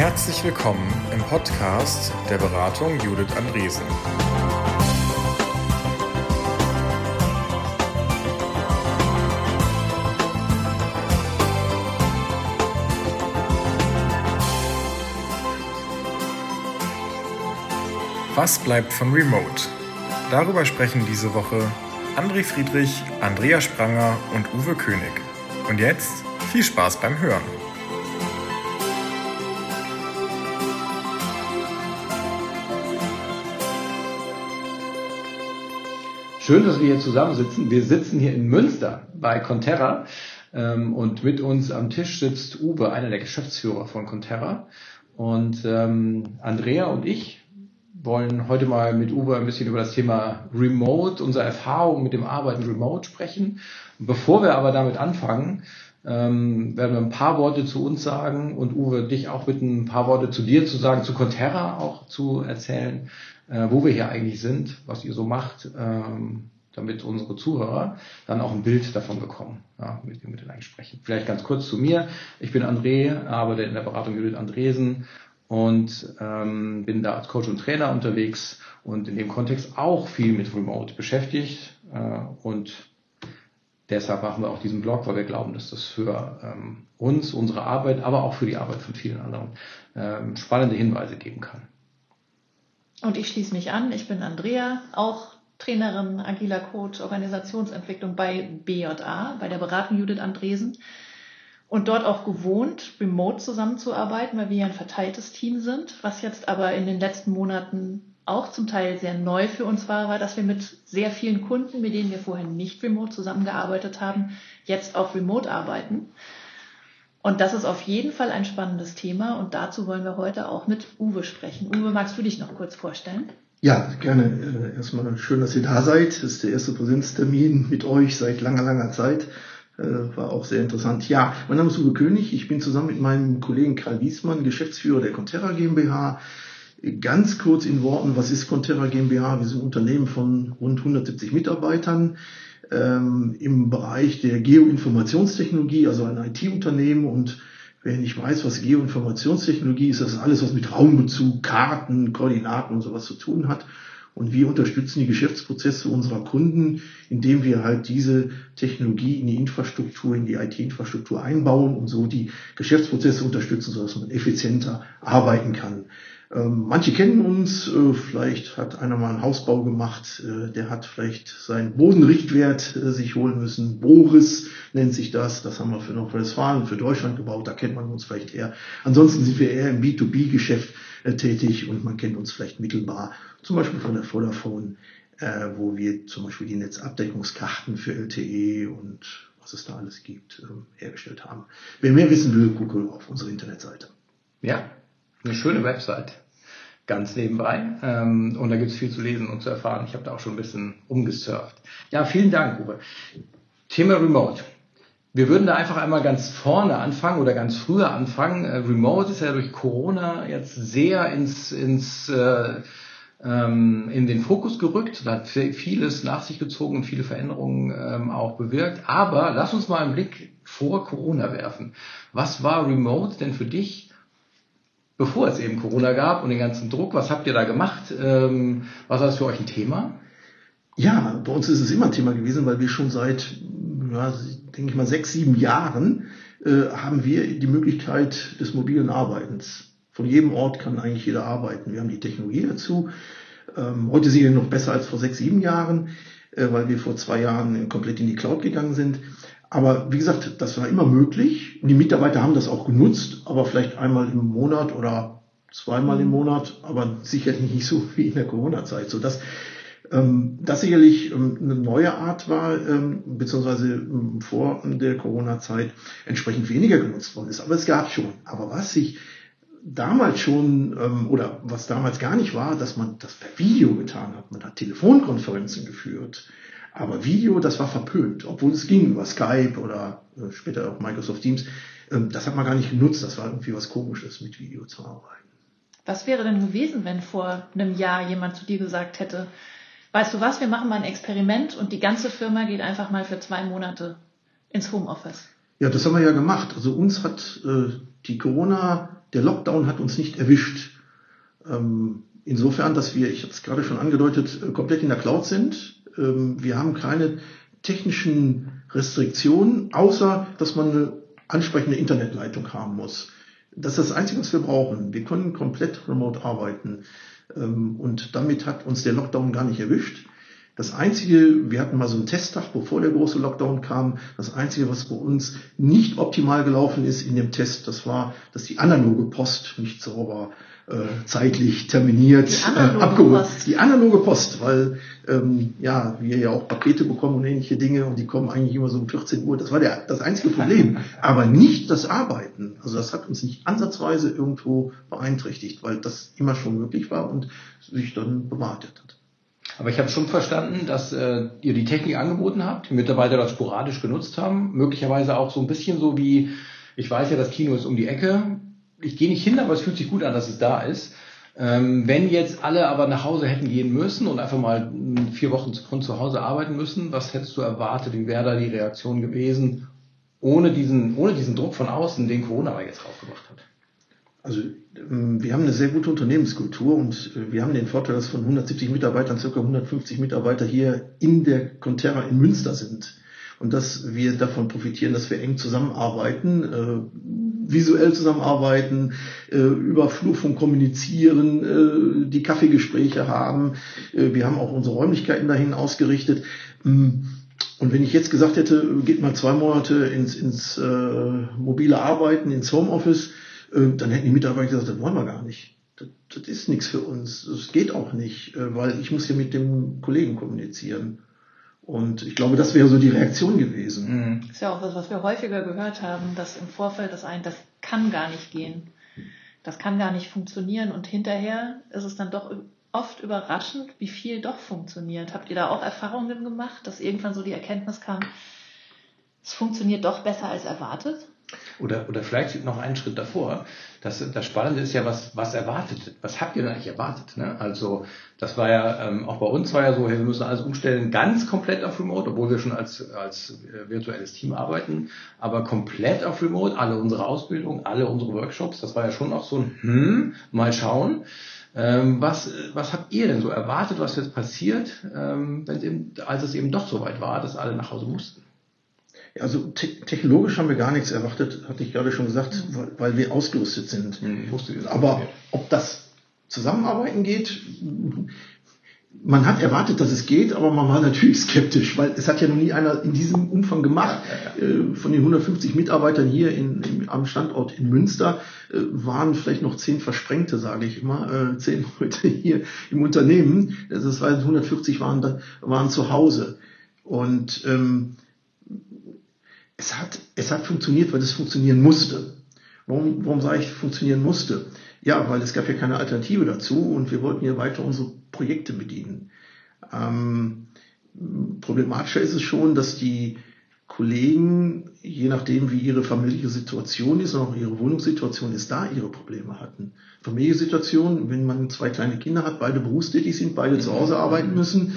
Herzlich willkommen im Podcast der Beratung Judith Andresen. Was bleibt von Remote? Darüber sprechen diese Woche André Friedrich, Andrea Spranger und Uwe König. Und jetzt viel Spaß beim Hören. Schön, dass wir hier zusammensitzen. Wir sitzen hier in Münster bei Conterra ähm, und mit uns am Tisch sitzt Uwe, einer der Geschäftsführer von Conterra. Und ähm, Andrea und ich wollen heute mal mit Uwe ein bisschen über das Thema Remote, unsere Erfahrungen mit dem Arbeiten Remote sprechen. Bevor wir aber damit anfangen, ähm, werden wir ein paar Worte zu uns sagen und Uwe, dich auch bitten, ein paar Worte zu dir zu sagen, zu Conterra auch zu erzählen, äh, wo wir hier eigentlich sind, was ihr so macht, ähm, damit unsere Zuhörer dann auch ein Bild davon bekommen, ja, mit dem wir dann sprechen. Vielleicht ganz kurz zu mir. Ich bin André, arbeite in der Beratung Judith Andresen und ähm, bin da als Coach und Trainer unterwegs und in dem Kontext auch viel mit Remote beschäftigt äh, und deshalb machen wir auch diesen Blog, weil wir glauben, dass das für ähm, uns, unsere Arbeit, aber auch für die Arbeit von vielen anderen ähm, spannende Hinweise geben kann. Und ich schließe mich an. Ich bin Andrea, auch Trainerin, agiler Coach, Organisationsentwicklung bei BJA, bei der Beratung Judith Andresen und dort auch gewohnt, remote zusammenzuarbeiten, weil wir ja ein verteiltes Team sind. Was jetzt aber in den letzten Monaten auch zum Teil sehr neu für uns war, war, dass wir mit sehr vielen Kunden, mit denen wir vorher nicht remote zusammengearbeitet haben, jetzt auch remote arbeiten. Und das ist auf jeden Fall ein spannendes Thema und dazu wollen wir heute auch mit Uwe sprechen. Uwe, magst du dich noch kurz vorstellen? Ja, gerne. Äh, erstmal schön, dass ihr da seid. Das ist der erste Präsenztermin mit euch seit langer, langer Zeit. Äh, war auch sehr interessant. Ja, mein Name ist Uwe König. Ich bin zusammen mit meinem Kollegen Karl Wiesmann, Geschäftsführer der Conterra GmbH. Ganz kurz in Worten, was ist Conterra GmbH? Wir sind ein Unternehmen von rund 170 Mitarbeitern ähm, im Bereich der Geoinformationstechnologie, also ein IT-Unternehmen. Und wer nicht weiß, was Geoinformationstechnologie ist, das ist alles, was mit Raumbezug, Karten, Koordinaten und sowas zu tun hat. Und wir unterstützen die Geschäftsprozesse unserer Kunden, indem wir halt diese Technologie in die Infrastruktur, in die IT-Infrastruktur einbauen und so die Geschäftsprozesse unterstützen, sodass man effizienter arbeiten kann. Ähm, manche kennen uns, äh, vielleicht hat einer mal einen Hausbau gemacht, äh, der hat vielleicht seinen Bodenrichtwert äh, sich holen müssen. Boris nennt sich das, das haben wir für Nordrhein-Westfalen, für Deutschland gebaut, da kennt man uns vielleicht eher. Ansonsten sind wir eher im B2B-Geschäft tätig und man kennt uns vielleicht mittelbar, zum Beispiel von der Vodafone, wo wir zum Beispiel die Netzabdeckungskarten für LTE und was es da alles gibt, ähm, hergestellt haben. Wer mehr wissen will, gucke auf unsere Internetseite. Ja, eine schöne Website. Ganz nebenbei. Ähm, und da gibt es viel zu lesen und zu erfahren. Ich habe da auch schon ein bisschen umgesurft. Ja, vielen Dank, Uwe. Thema Remote. Wir würden da einfach einmal ganz vorne anfangen oder ganz früher anfangen. Äh, Remote ist ja durch Corona jetzt sehr ins, ins äh, ähm, in den Fokus gerückt, da hat vieles nach sich gezogen und viele Veränderungen ähm, auch bewirkt. Aber lass uns mal einen Blick vor Corona werfen. Was war Remote denn für dich bevor es eben Corona gab und den ganzen Druck. Was habt ihr da gemacht? Ähm, was war das für euch ein Thema? Ja, bei uns ist es immer ein Thema gewesen, weil wir schon seit, ja, denke ich mal, sechs, sieben Jahren äh, haben wir die Möglichkeit des mobilen Arbeitens. Von jedem Ort kann eigentlich jeder arbeiten. Wir haben die Technologie dazu. Ähm, heute sind wir noch besser als vor sechs, sieben Jahren, äh, weil wir vor zwei Jahren komplett in die Cloud gegangen sind. Aber wie gesagt, das war immer möglich. Und die Mitarbeiter haben das auch genutzt, aber vielleicht einmal im Monat oder zweimal im mhm. Monat, aber sicherlich nicht so wie in der Corona-Zeit. So dass ähm, das sicherlich ähm, eine neue Art war, ähm, beziehungsweise ähm, vor der Corona-Zeit entsprechend weniger genutzt worden ist. Aber es gab schon. Aber was sich damals schon ähm, oder was damals gar nicht war, dass man das per Video getan hat. Man hat Telefonkonferenzen geführt. Aber Video, das war verpönt, obwohl es ging über Skype oder äh, später auch Microsoft Teams. Ähm, das hat man gar nicht genutzt. Das war irgendwie was Komisches, mit Video zu arbeiten. Was wäre denn gewesen, wenn vor einem Jahr jemand zu dir gesagt hätte, weißt du was, wir machen mal ein Experiment und die ganze Firma geht einfach mal für zwei Monate ins Homeoffice? Ja, das haben wir ja gemacht. Also uns hat äh, die Corona der Lockdown hat uns nicht erwischt. Ähm, insofern, dass wir, ich habe es gerade schon angedeutet, äh, komplett in der Cloud sind. Ähm, wir haben keine technischen Restriktionen, außer dass man eine ansprechende Internetleitung haben muss. Das ist das Einzige, was wir brauchen. Wir können komplett remote arbeiten. Ähm, und damit hat uns der Lockdown gar nicht erwischt. Das Einzige, wir hatten mal so einen Testtag, bevor der große Lockdown kam. Das Einzige, was bei uns nicht optimal gelaufen ist in dem Test, das war, dass die analoge Post nicht sauber äh, zeitlich terminiert äh, abgeholt. Post. Die analoge Post, weil ähm, ja wir ja auch Pakete bekommen und ähnliche Dinge und die kommen eigentlich immer so um 14 Uhr. Das war der, das einzige Problem, aber nicht das Arbeiten. Also das hat uns nicht ansatzweise irgendwo beeinträchtigt, weil das immer schon möglich war und sich dann bewahrheitet hat. Aber ich habe schon verstanden, dass äh, ihr die Technik angeboten habt, die Mitarbeiter das sporadisch genutzt haben, möglicherweise auch so ein bisschen so wie, ich weiß ja, das Kino ist um die Ecke, ich gehe nicht hin, aber es fühlt sich gut an, dass es da ist. Ähm, wenn jetzt alle aber nach Hause hätten gehen müssen und einfach mal vier Wochen von zu Hause arbeiten müssen, was hättest du erwartet? Wie wäre da die Reaktion gewesen, ohne diesen, ohne diesen Druck von außen, den Corona aber jetzt draufgebracht hat? Also ähm, wir haben eine sehr gute Unternehmenskultur und äh, wir haben den Vorteil, dass von 170 Mitarbeitern circa 150 Mitarbeiter hier in der Conterra in Münster sind. Und dass wir davon profitieren, dass wir eng zusammenarbeiten, äh, visuell zusammenarbeiten, äh, über Flurfunk kommunizieren, die Kaffeegespräche haben. Wir haben auch unsere Räumlichkeiten dahin ausgerichtet. Mm, Und wenn ich jetzt gesagt hätte, geht mal zwei Monate ins, ins mobile Arbeiten, ins Homeoffice, dann hätten die Mitarbeiter gesagt, das wollen wir gar nicht. Das, das ist nichts für uns. Das geht auch nicht, äh, weil ich muss ja mit dem Kollegen kommunizieren. Und ich glaube, das wäre so die Reaktion gewesen. ist ja auch das, was wir häufiger gehört haben, dass im Vorfeld das ein, das kann gar nicht gehen. Das kann gar nicht funktionieren und hinterher ist es dann doch oft überraschend, wie viel doch funktioniert. Habt ihr da auch Erfahrungen gemacht, dass irgendwann so die Erkenntnis kam, es funktioniert doch besser als erwartet? Oder, oder vielleicht noch einen Schritt davor. Das, das Spannende ist ja, was, was erwartet, was habt ihr denn eigentlich erwartet? Ne? Also das war ja, ähm, auch bei uns war ja so, hey, wir müssen alles umstellen, ganz komplett auf Remote, obwohl wir schon als, als äh, virtuelles Team arbeiten, aber komplett auf Remote, alle unsere Ausbildung, alle unsere Workshops, das war ja schon auch so ein, hm, mal schauen. Ähm, was, was habt ihr denn so erwartet, was jetzt passiert, ähm, wenn eben, als es eben doch so weit war, dass alle nach Hause mussten? Ja, Also te technologisch haben wir gar nichts erwartet, hatte ich gerade schon gesagt, weil, weil wir ausgerüstet sind. Hm, ich. Aber ob das Zusammenarbeiten geht, man hat erwartet, dass es geht, aber man war natürlich skeptisch, weil es hat ja noch nie einer in diesem Umfang gemacht. Äh, Von den 150 Mitarbeitern hier in, in, am Standort in Münster äh, waren vielleicht noch zehn Versprengte, sage ich immer, äh, zehn Leute hier im Unternehmen. Das heißt, 140 waren, waren zu Hause. Und ähm, es hat, es hat funktioniert, weil es funktionieren musste. Warum, warum sage ich funktionieren musste? Ja, weil es gab ja keine Alternative dazu und wir wollten ja weiter unsere Projekte bedienen. Ähm, problematischer ist es schon, dass die Kollegen, je nachdem wie ihre familiäre Situation ist und auch ihre Wohnungssituation ist, da ihre Probleme hatten. Familiensituation, wenn man zwei kleine Kinder hat, beide berufstätig sind, beide zu Hause arbeiten müssen,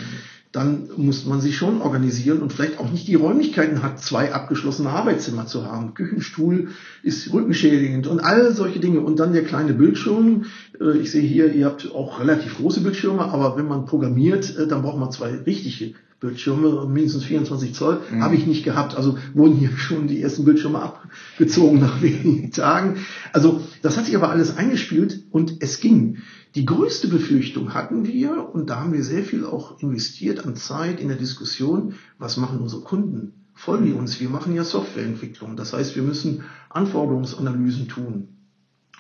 dann muss man sich schon organisieren und vielleicht auch nicht die Räumlichkeiten hat, zwei abgeschlossene Arbeitszimmer zu haben. Küchenstuhl ist rückenschädigend und all solche Dinge. Und dann der kleine Bildschirm. Äh, Ich sehe hier, ihr habt auch relativ große Bildschirme, aber wenn man programmiert, äh, dann braucht man zwei richtige Bildschirme, mindestens 24 Zoll, Mhm. habe ich nicht gehabt. Also wurden hier schon die ersten Bildschirme abgezogen nach wenigen Tagen. Also das hat sich aber alles eingespielt und es ging. Die größte Befürchtung hatten wir, und da haben wir sehr viel auch investiert an Zeit in der Diskussion, was machen unsere Kunden? Folgen die uns? Wir machen ja Softwareentwicklung. Das heißt, wir müssen Anforderungsanalysen tun.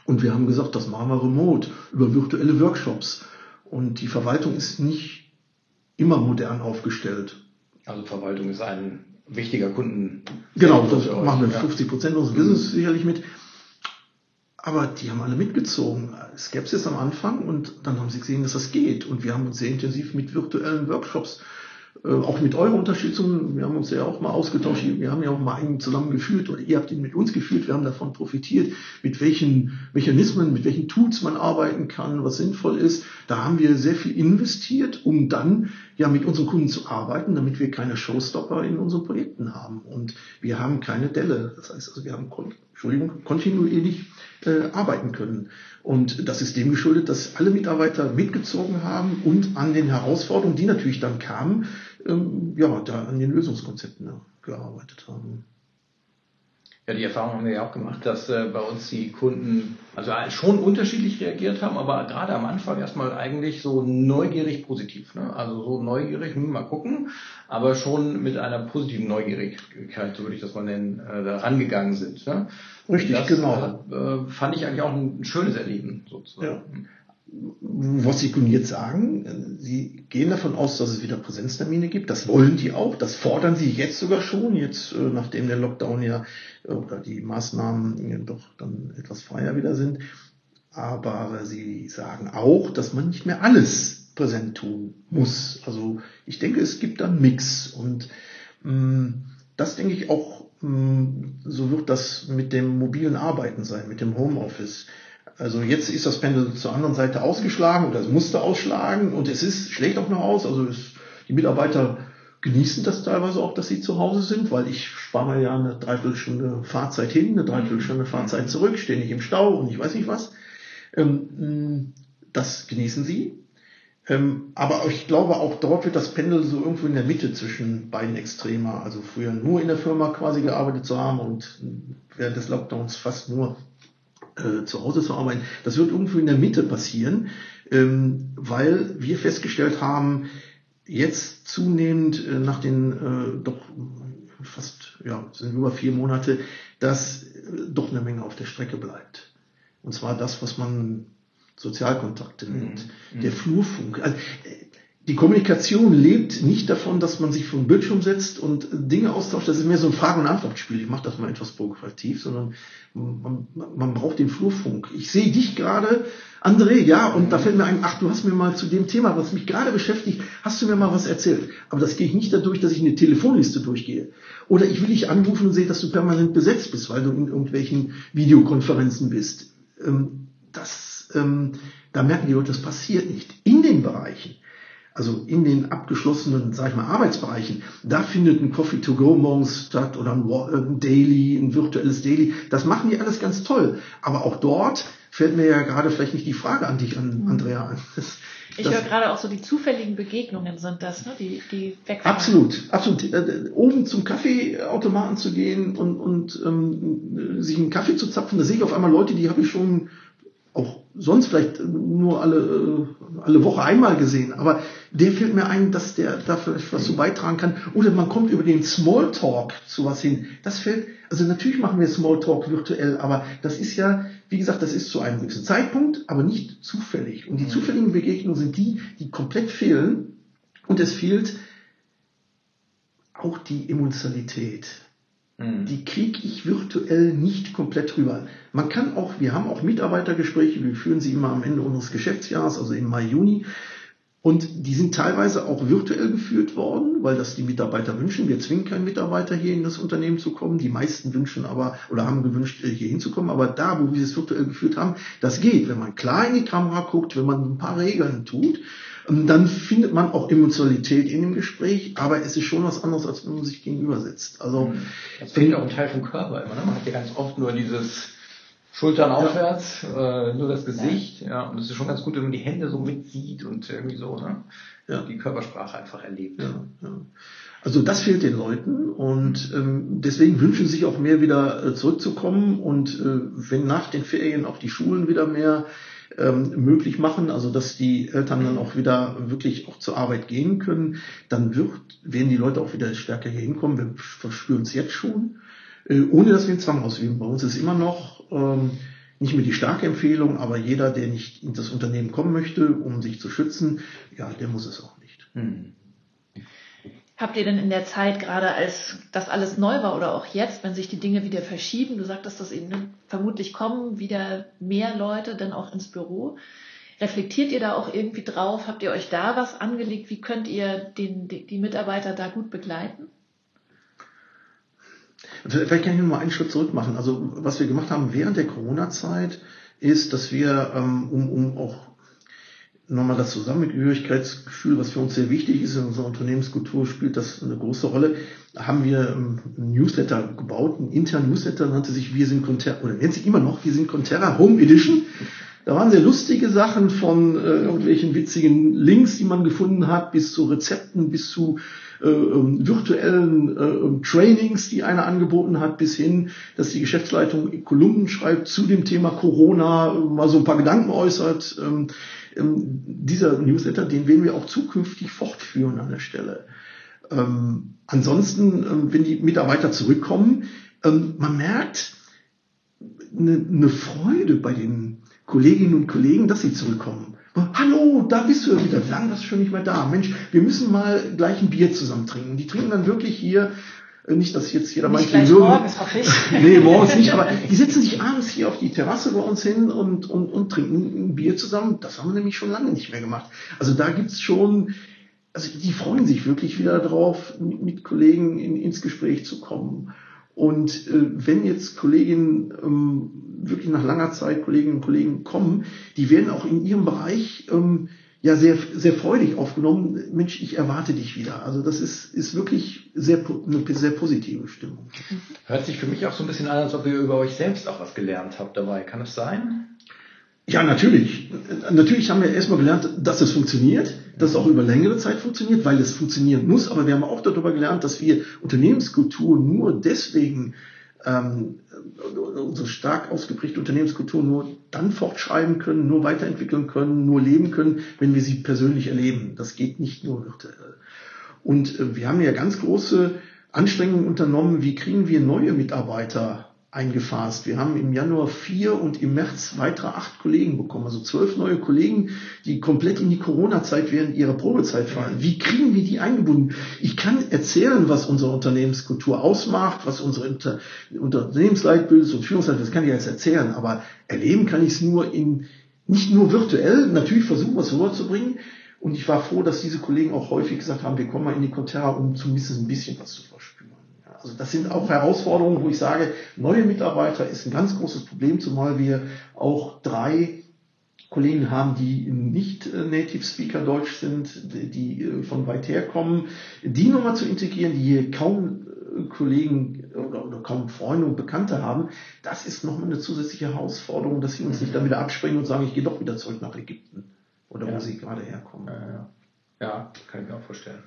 Und wir haben gesagt, das machen wir remote, über virtuelle Workshops. Und die Verwaltung ist nicht immer modern aufgestellt. Also Verwaltung ist ein wichtiger Kunden. Genau, das machen wir ja. 50 Prozent unseres Business sicherlich mit. Aber die haben alle mitgezogen. Skepsis am Anfang und dann haben sie gesehen, dass das geht. Und wir haben uns sehr intensiv mit virtuellen Workshops, äh, auch mit eurer Unterstützung, wir haben uns ja auch mal ausgetauscht, wir haben ja auch mal einen zusammen geführt oder ihr habt ihn mit uns geführt, wir haben davon profitiert, mit welchen Mechanismen, mit welchen Tools man arbeiten kann, was sinnvoll ist. Da haben wir sehr viel investiert, um dann ja mit unseren Kunden zu arbeiten, damit wir keine Showstopper in unseren Projekten haben. Und wir haben keine Delle. Das heißt also, wir haben Entschuldigung, kontinuierlich äh, arbeiten können. Und das ist dem geschuldet, dass alle Mitarbeiter mitgezogen haben und an den Herausforderungen, die natürlich dann kamen, ähm, ja, da an den Lösungskonzepten ja, gearbeitet haben. Ja, die Erfahrung haben wir ja auch gemacht, dass äh, bei uns die Kunden also schon unterschiedlich reagiert haben, aber gerade am Anfang erstmal eigentlich so neugierig positiv. Ne? Also so neugierig, hm, mal gucken, aber schon mit einer positiven Neugierigkeit, so würde ich das mal nennen, äh, da rangegangen sind. Ne? Richtig, das, genau. Äh, fand ich eigentlich auch ein schönes Erleben sozusagen. Ja was Sie können jetzt sagen, Sie gehen davon aus, dass es wieder Präsenztermine gibt. Das wollen die auch. Das fordern Sie jetzt sogar schon, jetzt äh, nachdem der Lockdown ja äh, oder die Maßnahmen doch dann etwas freier wieder sind. Aber Sie sagen auch, dass man nicht mehr alles präsent tun muss. Also ich denke, es gibt einen Mix. Und mh, mm, das denke ich auch, mh, mm, so wird das mit dem mobilen Arbeiten sein, mit dem Homeoffice. Also jetzt ist das Pendel zur anderen Seite ausgeschlagen oder es musste ausschlagen und es ist, schlägt auch noch aus. Also es, die Mitarbeiter genießen das teilweise auch, dass sie zu Hause sind, weil ich spare mir ja eine Dreiviertelstunde Fahrzeit hin, eine Dreiviertelstunde Fahrzeit zurück, stehe nicht im Stau und ich weiß nicht was. Ähm, das genießen sie. Ähm, aber ich glaube, auch dort wird das Pendel so irgendwo in der Mitte zwischen beiden Extremer. Also früher nur in der Firma quasi gearbeitet zu haben und während des Lockdowns fast nur äh, zu Hause zu arbeiten. Das wird irgendwo in der Mitte passieren, ähm, weil wir festgestellt haben, jetzt zunehmend äh, nach den äh, doch fast, ja, sind über vier Monate, dass äh, doch eine Menge auf der Strecke bleibt. Und zwar das, was man Sozialkontakte nennt, mhm. der Flurfunk. Also, die Kommunikation lebt nicht davon, dass man sich vom Bildschirm setzt und Dinge austauscht. Das ist mehr so ein Fragen- und Antwortspiel. Ich mache das mal etwas provokativ, sondern man, man braucht den Flurfunk. Ich sehe dich gerade, André, ja, und da fällt mir ein, ach, du hast mir mal zu dem Thema, was mich gerade beschäftigt, hast du mir mal was erzählt. Aber das gehe ich nicht dadurch, dass ich eine Telefonliste durchgehe. Oder ich will dich anrufen und sehe, dass du permanent besetzt bist, weil du in irgendwelchen Videokonferenzen bist. Ähm, das, ähm, da merken die Leute, das passiert nicht. In den Bereichen also in den abgeschlossenen, sag ich mal, Arbeitsbereichen, da findet ein Coffee to go morgens statt oder ein, ein Daily, ein virtuelles Daily. Das machen die alles ganz toll. Aber auch dort fällt mir ja gerade vielleicht nicht die Frage an dich, an, mhm. Andrea, an. Ich höre gerade auch so die zufälligen Begegnungen sind das, ne? die, die wegfallen. Absolut, absolut. Äh, oben zum Kaffeeautomaten zu gehen und, und ähm, sich einen Kaffee zu zapfen, da sehe ich auf einmal Leute, die habe ich schon sonst vielleicht nur alle, äh, alle Woche einmal gesehen, aber der fällt mir ein, dass der dafür was zu beitragen kann. Oder man kommt über den Smalltalk zu was hin. Das fällt, also natürlich machen wir Smalltalk virtuell, aber das ist ja, wie gesagt, das ist zu einem gewissen Zeitpunkt, aber nicht zufällig. Und die mhm. zufälligen Begegnungen sind die, die komplett fehlen. Und es fehlt auch die Emotionalität. Mhm. Die kriege ich virtuell nicht komplett rüber. Man kann auch, wir haben auch Mitarbeitergespräche, wir führen sie immer am Ende unseres Geschäftsjahres, also im Mai, Juni. Und die sind teilweise auch virtuell geführt worden, weil das die Mitarbeiter wünschen. Wir zwingen keinen Mitarbeiter hier in das Unternehmen zu kommen. Die meisten wünschen aber oder haben gewünscht, hier hinzukommen. Aber da, wo wir es virtuell geführt haben, das geht. Wenn man klar in die Kamera guckt, wenn man ein paar Regeln tut, dann findet man auch Emotionalität in dem Gespräch, aber es ist schon was anderes, als wenn man sich gegenüber sitzt. Also mhm. das fehlt auch ein Teil vom Körper immer. Ne? Man hat ja ganz oft nur dieses Schultern aufwärts, ja. äh, nur das Gesicht, ja. ja. Und es ist schon ganz gut, wenn man die Hände so mitsieht und irgendwie so, ne? Ja. Die Körpersprache einfach erlebt. Ja, ja. Also das fehlt den Leuten und ähm, deswegen wünschen sie sich auch mehr wieder äh, zurückzukommen und äh, wenn nach den Ferien auch die Schulen wieder mehr ähm, möglich machen, also dass die Eltern dann auch wieder wirklich auch zur Arbeit gehen können, dann wird, werden die Leute auch wieder stärker hier hinkommen. Wir verspüren es jetzt schon, äh, ohne dass wir einen Zwang ausüben. Bei uns ist immer noch ähm, nicht mehr die starke Empfehlung, aber jeder, der nicht in das Unternehmen kommen möchte, um sich zu schützen, ja, der muss es auch nicht. Hm. Habt ihr denn in der Zeit, gerade als das alles neu war oder auch jetzt, wenn sich die Dinge wieder verschieben, du sagtest, dass eben vermutlich kommen wieder mehr Leute dann auch ins Büro. Reflektiert ihr da auch irgendwie drauf? Habt ihr euch da was angelegt? Wie könnt ihr den, die, Mitarbeiter da gut begleiten? Vielleicht kann ich nur mal einen Schritt zurück machen. Also was wir gemacht haben während der Corona-Zeit ist, dass wir, ähm, um, um auch nochmal das Zusammengehörigkeitsgefühl, was für uns sehr wichtig ist in unserer Unternehmenskultur, spielt das eine große Rolle. Da haben wir ähm, ein Newsletter gebaut, ein internen Newsletter, nannte sich Wir sind Conterra, oder nennt sich immer noch Wir sind Conterra Home Edition. Da waren sehr lustige Sachen von äh, irgendwelchen witzigen Links, die man gefunden hat, bis zu Rezepten, bis zu äh, ähm, virtuellen äh, Trainings, die einer angeboten hat, bis hin, dass die Geschäftsleitung Kolumnen schreibt zu dem Thema Corona, mal so ein paar Gedanken äußert. Ähm, ähm, dieser Newsletter, den werden wir auch zukünftig fortführen an der Stelle. Ähm, ansonsten, ähm, wenn die Mitarbeiter zurückkommen, ähm, man merkt eine, eine Freude bei den Kolleginnen und Kollegen, dass sie zurückkommen. Hallo, da bist du ja wieder. Lang warst du schon nicht mehr da. Mensch, wir müssen mal gleich ein Bier zusammen trinken. Die trinken dann wirklich hier nicht, dass jetzt jeder meint. Morgens, hoffe ich. nee, morgens nicht, aber die setzen sich abends hier auf die Terrasse bei uns hin und, und, und trinken ein Bier zusammen. Das haben wir nämlich schon lange nicht mehr gemacht. Also da gibt's schon, also die freuen sich wirklich wieder drauf, mit, mit Kollegen in, ins Gespräch zu kommen. Und äh, wenn jetzt Kolleginnen ähm, wirklich nach langer Zeit Kolleginnen und Kollegen kommen, die werden auch in ihrem Bereich ähm, ja sehr, sehr freudig aufgenommen. Mensch, ich erwarte dich wieder. Also das ist, ist wirklich sehr, eine sehr positive Stimmung. Hört sich für mich auch so ein bisschen an, als ob ihr über euch selbst auch was gelernt habt dabei. Kann es sein? Ja, natürlich. Natürlich haben wir erstmal gelernt, dass es funktioniert, dass es auch über längere Zeit funktioniert, weil es funktionieren muss. Aber wir haben auch darüber gelernt, dass wir Unternehmenskultur nur deswegen ähm, unsere stark ausgeprägte Unternehmenskultur nur dann fortschreiben können, nur weiterentwickeln können, nur leben können, wenn wir sie persönlich erleben. Das geht nicht nur virtuell. Und äh, wir haben ja ganz große Anstrengungen unternommen, wie kriegen wir neue Mitarbeiter eingefasst. Wir haben im Januar vier und im März weitere acht Kollegen bekommen, also zwölf neue Kollegen, die komplett in die Corona-Zeit während ihrer Probezeit fallen. Wie kriegen wir die eingebunden? Ich kann erzählen, was unsere Unternehmenskultur ausmacht, was unsere Unter Unternehmensleitbild und Führungsleitbild, das kann ich jetzt erzählen, aber erleben kann ich es nur in, nicht nur virtuell, natürlich versuchen, was rüberzubringen. Und ich war froh, dass diese Kollegen auch häufig gesagt haben, wir kommen mal in die Conterra, um zumindest ein bisschen was zu verspüren. Also das sind auch Herausforderungen, wo ich sage, neue Mitarbeiter ist ein ganz großes Problem, zumal wir auch drei Kollegen haben, die nicht äh, Native Speaker Deutsch sind, die äh, von weit her kommen, die nochmal zu integrieren, die hier kaum äh, Kollegen oder, oder, kaum Freunde und Bekannte haben, das ist nochmal eine zusätzliche Herausforderung, dass sie uns nicht dann wieder abspringen und sagen, ich gehe doch wieder zurück nach Ägypten oder ja. wo sie gerade herkommen. Ja, ja, kann ich mir auch vorstellen.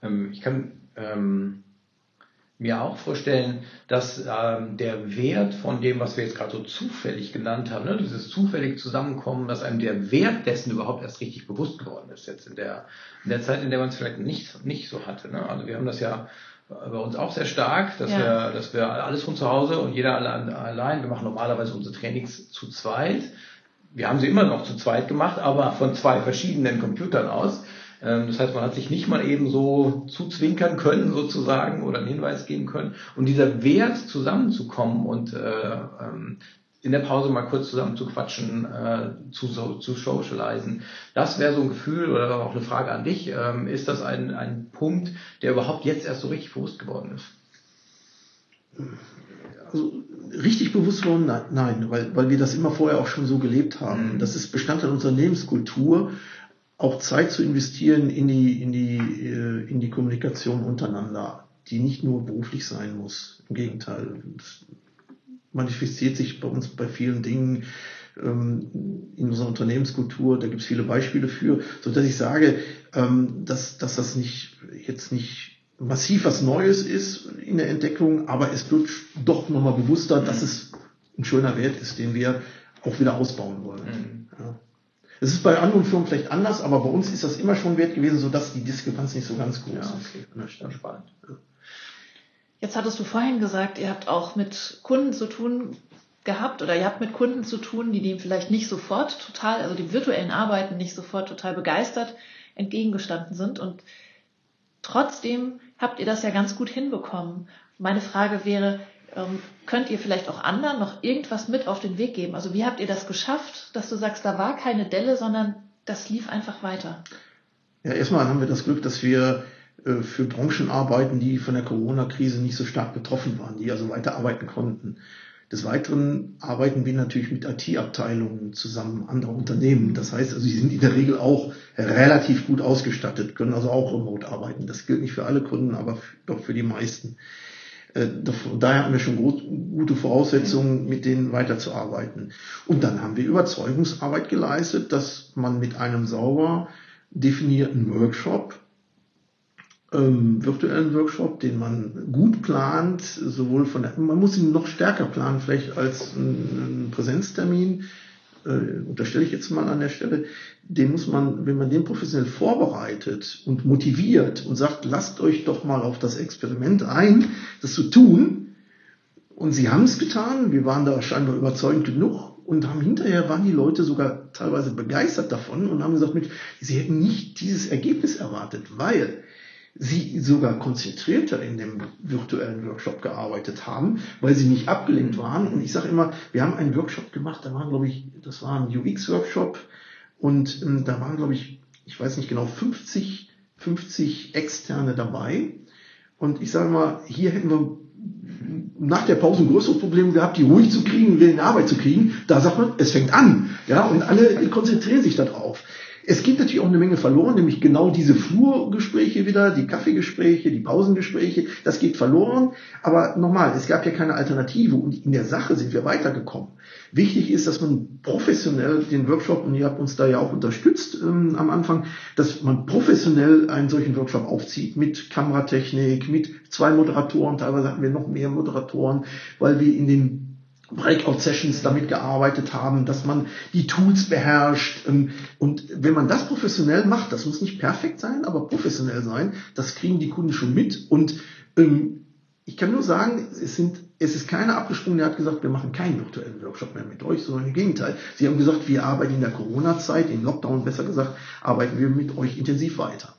Ähm, ich kann ähm mir auch vorstellen, dass ähm, der Wert von dem, was wir jetzt gerade so zufällig genannt haben, ne, dieses zufällig Zusammenkommen, dass einem der Wert dessen überhaupt erst richtig bewusst geworden ist, jetzt in der, in der Zeit, in der man es vielleicht nicht, nicht so hatte. Ne? Also wir haben das ja bei uns auch sehr stark, dass, ja. wir, dass wir alles von zu Hause und jeder allein, wir machen normalerweise unsere Trainings zu zweit. Wir haben sie immer noch zu zweit gemacht, aber von zwei verschiedenen Computern aus. Ähm, das heißt, man hat sich nicht mal eben so zuzwinkern können sozusagen oder einen Hinweis geben können. Und dieser Wert zusammenzukommen und äh, ähm, in der Pause mal kurz zusammen zu quatschen, äh, zu, zu socialisen. Das wäre so ein Gefühl oder auch eine Frage an dich. Ähm, ist das ein, ein Punkt, der überhaupt jetzt erst so richtig bewusst geworden ist? Also richtig bewusst geworden, nein, weil, weil wir das immer vorher auch schon so gelebt haben. Mhm. Das ist Bestandteil unserer Lebenskultur auch Zeit zu investieren in die, in die, äh, in die Kommunikation untereinander, die nicht nur beruflich sein muss. Im Gegenteil, das manifestiert sich bei uns bei vielen Dingen ähm, in unserer Unternehmenskultur. Da gibt es viele Beispiele für, so dass ich sage, ähm, dass, dass das nicht jetzt nicht massiv was Neues ist in der Entdeckung, aber es wird doch nochmal bewusster, dass es ein schöner Wert ist, den wir auch wieder ausbauen wollen. Mhm. Ja. Es ist bei anderen Firmen vielleicht anders, aber bei uns ist das immer schon wert gewesen, sodass die Diskrepanz nicht so ganz groß ist. Ja, okay. spannend. Jetzt hattest du vorhin gesagt, ihr habt auch mit Kunden zu tun gehabt oder ihr habt mit Kunden zu tun, die dem vielleicht nicht sofort total, also die virtuellen Arbeiten nicht sofort total begeistert entgegengestanden sind und trotzdem habt ihr das ja ganz gut hinbekommen. Meine Frage wäre, könnt ihr vielleicht auch anderen noch irgendwas mit auf den Weg geben? Also wie habt ihr das geschafft, dass du sagst, da war keine Delle, sondern das lief einfach weiter? Ja, erstmal haben wir das Glück, dass wir äh, für Branchen arbeiten, die von der Corona-Krise nicht so stark betroffen waren, die also weiterarbeiten konnten. Des Weiteren arbeiten wir natürlich mit IT-Abteilungen zusammen anderer Unternehmen. Das heißt, also sie sind in der Regel auch relativ gut ausgestattet, können also auch remote arbeiten. Das gilt nicht für alle Kunden, aber doch für die meisten. Äh, daher haben wir schon gute Voraussetzungen, mit denen weiterzuarbeiten. Und dann haben wir Überzeugungsarbeit geleistet, dass man mit einem sauber definierten Workshop ähm, virtuellen Workshop, den man gut plant, sowohl von der, man muss ihn noch stärker planen, vielleicht als ein, ein Präsenztermin, äh, unterstelle ich jetzt mal an der Stelle, den muss man, wenn man den professionell vorbereitet und motiviert und sagt, lasst euch doch mal auf das Experiment ein, das zu tun, und sie haben es getan, wir waren da scheinbar überzeugend genug und haben hinterher waren die Leute sogar teilweise begeistert davon und haben gesagt, sie hätten nicht dieses Ergebnis erwartet, weil sie sogar konzentrierter in dem virtuellen Workshop gearbeitet haben, weil sie nicht abgelenkt waren. Und ich sage immer, wir haben einen Workshop gemacht, da waren, glaube ich, das war ein UX-Workshop und ähm, da waren, glaube ich, ich weiß nicht genau, 50, 50 Externe dabei. Und ich sage mal, hier hätten wir nach der Pause ein größeres Problem gehabt, die ruhig zu kriegen, wieder in Arbeit zu kriegen. Da sagt man, es fängt an. Ja, und alle konzentrieren sich darauf. Es geht natürlich auch eine Menge verloren, nämlich genau diese Flurgespräche wieder, die Kaffeegespräche, die Pausengespräche, das geht verloren. Aber nochmal, es gab ja keine Alternative und in der Sache sind wir weitergekommen. Wichtig ist, dass man professionell den Workshop, und ihr habt uns da ja auch unterstützt ähm, am Anfang, dass man professionell einen solchen Workshop aufzieht mit Kameratechnik, mit zwei Moderatoren, teilweise hatten wir noch mehr Moderatoren, weil wir in den Breakout-Sessions damit gearbeitet haben, dass man die Tools beherrscht. Ähm, und wenn man das professionell macht, das muss nicht perfekt sein, aber professionell sein, das kriegen die Kunden schon mit. Und ähm, ich kann nur sagen, es, sind, es ist keiner abgesprungen, der hat gesagt, wir machen keinen virtuellen Workshop mehr mit euch, sondern im Gegenteil. Sie haben gesagt, wir arbeiten in der Corona-Zeit, im Lockdown besser gesagt, arbeiten wir mit euch intensiv weiter.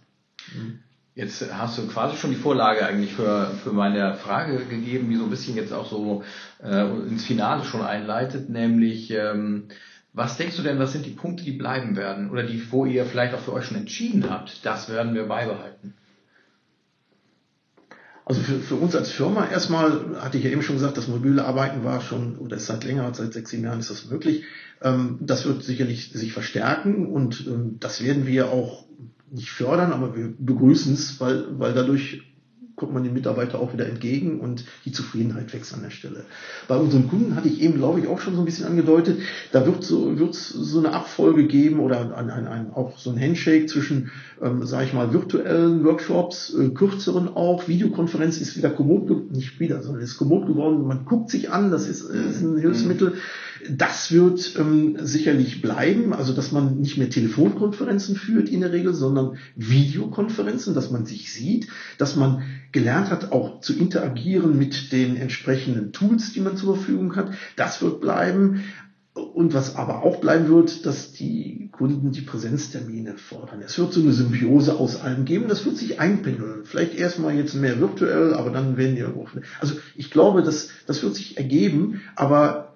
Mhm. Jetzt hast du quasi schon die Vorlage eigentlich für, für meine Frage gegeben, die so ein bisschen jetzt auch so äh, ins Finale schon einleitet, nämlich ähm, was denkst du denn, was sind die Punkte, die bleiben werden oder die, wo ihr vielleicht auch für euch schon entschieden habt, das werden wir beibehalten? Also für, für uns als Firma erstmal, hatte ich ja eben schon gesagt, das mobile Arbeiten war schon, oder ist seit länger, seit sechs, sieben Jahren ist das möglich. Ähm, das wird sicherlich sich verstärken und ähm, das werden wir auch nicht fördern, aber wir begrüßen es, weil, weil dadurch kommt man den Mitarbeiter auch wieder entgegen und die Zufriedenheit wächst an der Stelle. Bei unseren Kunden hatte ich eben, glaube ich, auch schon so ein bisschen angedeutet, da wird so, wird so eine Abfolge geben oder ein, ein, ein, auch so ein Handshake zwischen, ähm, sage ich mal, virtuellen Workshops, äh, kürzeren auch. Videokonferenz ist wieder kommod, nicht wieder, sondern ist kommod geworden. Man guckt sich an, das ist, ist ein Hilfsmittel. Das wird ähm, sicherlich bleiben, also dass man nicht mehr Telefonkonferenzen führt in der Regel, sondern Videokonferenzen, dass man sich sieht, dass man gelernt hat, auch zu interagieren mit den entsprechenden Tools, die man zur Verfügung hat. Das wird bleiben. Und was aber auch bleiben wird, dass die Kunden die Präsenztermine fordern. Es wird so eine Symbiose aus allem geben. Das wird sich einpendeln. Vielleicht erstmal jetzt mehr virtuell, aber dann werden die auch. Also ich glaube, das, das wird sich ergeben, aber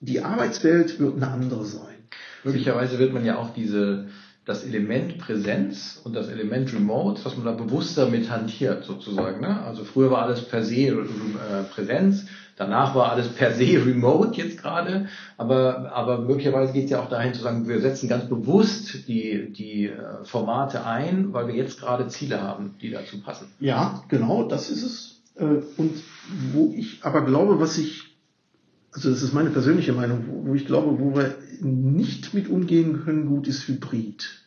die Arbeitswelt wird eine andere sein. Möglicherweise wird man ja auch diese das Element Präsenz und das Element Remote, was man da bewusster mit hantiert sozusagen. Ne? Also früher war alles per se äh, Präsenz, danach war alles per se Remote jetzt gerade, aber, aber möglicherweise geht es ja auch dahin zu sagen, wir setzen ganz bewusst die, die äh, Formate ein, weil wir jetzt gerade Ziele haben, die dazu passen. Ja, genau, das ist es. Äh, und wo ich aber glaube, was ich also das ist meine persönliche Meinung, wo, ich glaube, wo wir nicht mit umgehen können, gut ist Hybrid.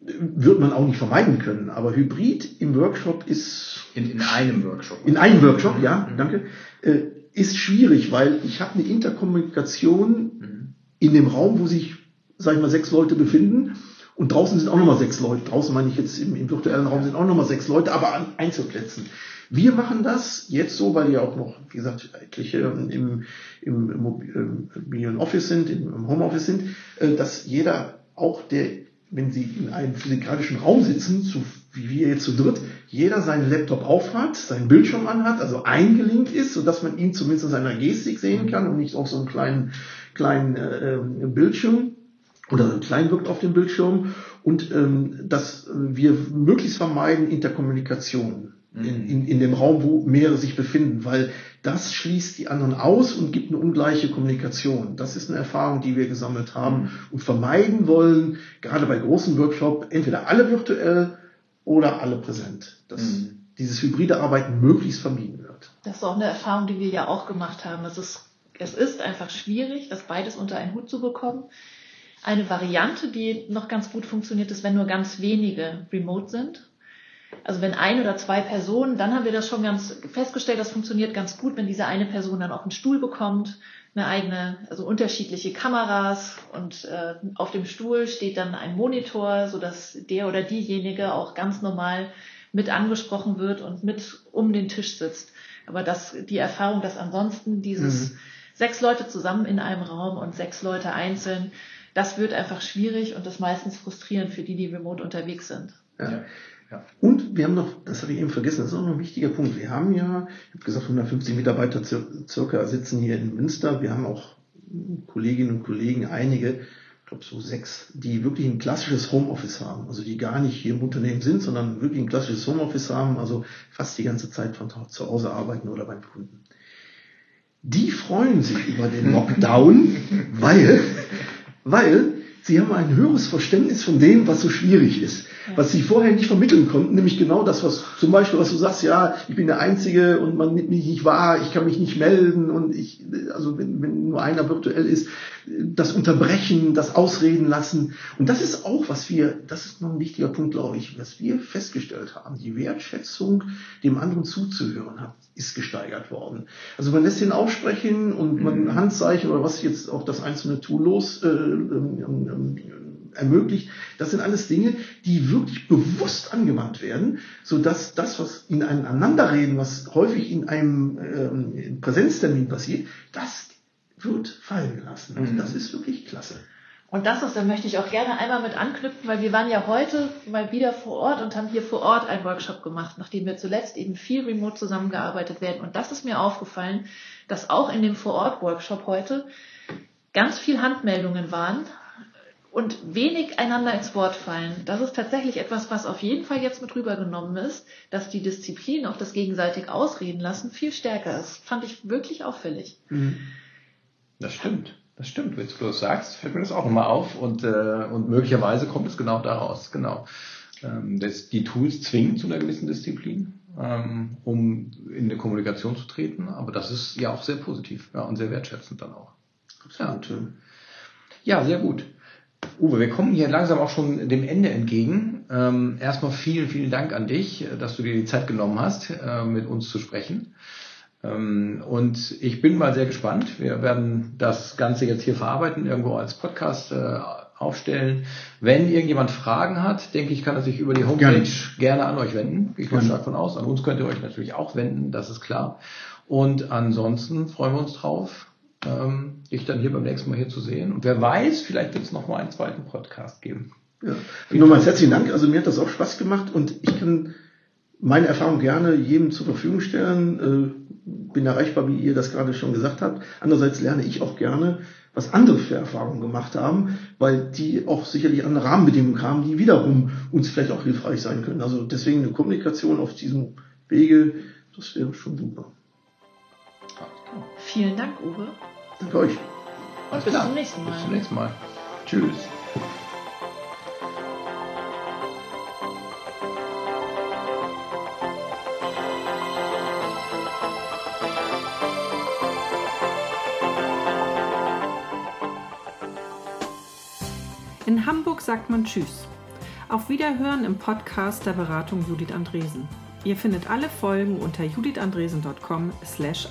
Wird man auch nicht vermeiden können, aber Hybrid im Workshop ist. In, in einem Workshop. In einem Workshop, ja, mhm. danke. Äh, ist schwierig, weil ich habe eine Interkommunikation mhm. in dem Raum, wo sich, sag ich mal, sechs Leute befinden. Und draußen sind auch nochmal sechs Leute. Draußen meine ich jetzt im, im virtuellen Raum sind auch nochmal sechs Leute, aber an Einzelplätzen. Wir machen das jetzt so, weil wir auch noch, wie gesagt, etliche im, im, im mobilen Office sind, im Homeoffice sind, äh, dass jeder auch der, wenn sie in einem physikalischen Raum sitzen, zu, wie wir jetzt zu dritt, jeder seinen Laptop aufhat, seinen Bildschirm anhat, also eingelinkt ist, sodass man ihn zumindest in seiner Gestik sehen kann und nicht auf so einem kleinen, kleinen äh, Bildschirm oder klein wirkt auf dem Bildschirm. Und ähm, dass wir möglichst vermeiden Interkommunikation in, in, in dem Raum, wo mehrere sich befinden, weil das schließt die anderen aus und gibt eine ungleiche Kommunikation. Das ist eine Erfahrung, die wir gesammelt haben mhm. und vermeiden wollen, gerade bei großen Workshops, entweder alle virtuell oder alle präsent. Dass mhm. dieses hybride Arbeiten möglichst vermieden wird. Das ist auch eine Erfahrung, die wir ja auch gemacht haben. Es ist, es ist einfach schwierig, das beides unter einen Hut zu bekommen. Eine Variante, die noch ganz gut funktioniert, ist, wenn nur ganz wenige remote sind also wenn ein oder zwei Personen, dann haben wir das schon ganz festgestellt, das funktioniert ganz gut, wenn diese eine Person dann auch einen Stuhl bekommt, eine eigene, also unterschiedliche Kameras und äh, auf dem Stuhl steht dann ein Monitor, so dass der oder diejenige auch ganz normal mit angesprochen wird und mit um den Tisch sitzt. Aber das, die Erfahrung, dass ansonsten dieses mhm. sechs Leute zusammen in einem Raum und sechs Leute einzeln, das wird einfach schwierig und das meistens frustrierend für die, die remote unterwegs sind. Ja. Und wir haben noch, das habe ich eben vergessen, das ist auch noch ein wichtiger Punkt. Wir haben ja, ich habe gesagt, 150 Mitarbeiter circa sitzen hier in Münster. Wir haben auch Kolleginnen und Kollegen, einige, ich glaube so sechs, die wirklich ein klassisches Homeoffice haben. Also die gar nicht hier im Unternehmen sind, sondern wirklich ein klassisches Homeoffice haben, also fast die ganze Zeit von zu Hause arbeiten oder beim Kunden. Die freuen sich über den Lockdown, weil, weil sie haben ein höheres Verständnis von dem, was so schwierig ist was sie vorher nicht vermitteln konnten, nämlich genau das, was zum Beispiel, was du sagst, ja, ich bin der Einzige und man nimmt mich nicht wahr, ich kann mich nicht melden und ich, also wenn, wenn nur einer virtuell ist, das Unterbrechen, das Ausreden lassen. Und das ist auch, was wir, das ist noch ein wichtiger Punkt, glaube ich, was wir festgestellt haben. Die Wertschätzung, dem anderen zuzuhören hat, ist gesteigert worden. Also man lässt ihn aufsprechen und man mhm. Handzeichen oder was jetzt auch das einzelne Tool los äh, ähm, ähm, ermöglicht. Das sind alles Dinge, die wirklich bewusst angewandt werden, so dass das, was in einem Aneinanderreden, was häufig in einem ähm, Präsenztermin passiert, das wird fallen gelassen. Also das ist wirklich klasse. Und das ist, da möchte ich auch gerne einmal mit anknüpfen, weil wir waren ja heute mal wieder vor Ort und haben hier vor Ort einen Workshop gemacht, nachdem wir zuletzt eben viel remote zusammengearbeitet werden. Und das ist mir aufgefallen, dass auch in dem Vor-Ort-Workshop heute ganz viel Handmeldungen waren und wenig einander ins Wort fallen. Das ist tatsächlich etwas, was auf jeden Fall jetzt mit rübergenommen ist, dass die Disziplin auf das gegenseitig Ausreden lassen viel stärker ist. Fand ich wirklich auffällig. Mhm. Das stimmt. Das stimmt. Wenn du das sagst, fällt mir das auch nochmal auf und, äh, und möglicherweise kommt es genau daraus. Genau. Ähm, das, die Tools zwingen zu einer gewissen Disziplin, ähm, um in eine Kommunikation zu treten, aber das ist ja auch sehr positiv ja, und sehr wertschätzend dann auch. Absolut. Ja, ja sehr gut. Uwe, wir kommen hier langsam auch schon dem Ende entgegen. Ähm, erstmal vielen, vielen Dank an dich, dass du dir die Zeit genommen hast, äh, mit uns zu sprechen. Ähm, und ich bin mal sehr gespannt. Wir werden das Ganze jetzt hier verarbeiten, irgendwo als Podcast äh, aufstellen. Wenn irgendjemand Fragen hat, denke ich, kann er sich über die Homepage gerne, gerne an euch wenden. Ich gehe stark von aus. An uns könnt ihr euch natürlich auch wenden, das ist klar. Und ansonsten freuen wir uns drauf, ähm, dich dann hier beim nächsten Mal hier zu sehen. Und wer weiß, vielleicht wird es noch mal einen zweiten Podcast geben. Ja. Nochmals herzlichen Dank. Also mir hat das auch Spaß gemacht und ich kann meine Erfahrung gerne jedem zur Verfügung stellen. Äh, bin erreichbar, wie ihr das gerade schon gesagt habt. Andererseits lerne ich auch gerne, was andere für Erfahrungen gemacht haben, weil die auch sicherlich andere Rahmenbedingungen haben, die wiederum uns vielleicht auch hilfreich sein können. Also deswegen eine Kommunikation auf diesem Wege, das wäre schon super. Vielen Dank, Uwe. Danke euch. Und bis zum nächsten Mal. Bis zum nächsten Mal. Tschüss. In Hamburg sagt man Tschüss. Auf Wiederhören im Podcast der Beratung Judith Andresen. Ihr findet alle Folgen unter judithandresen.com/audio. slash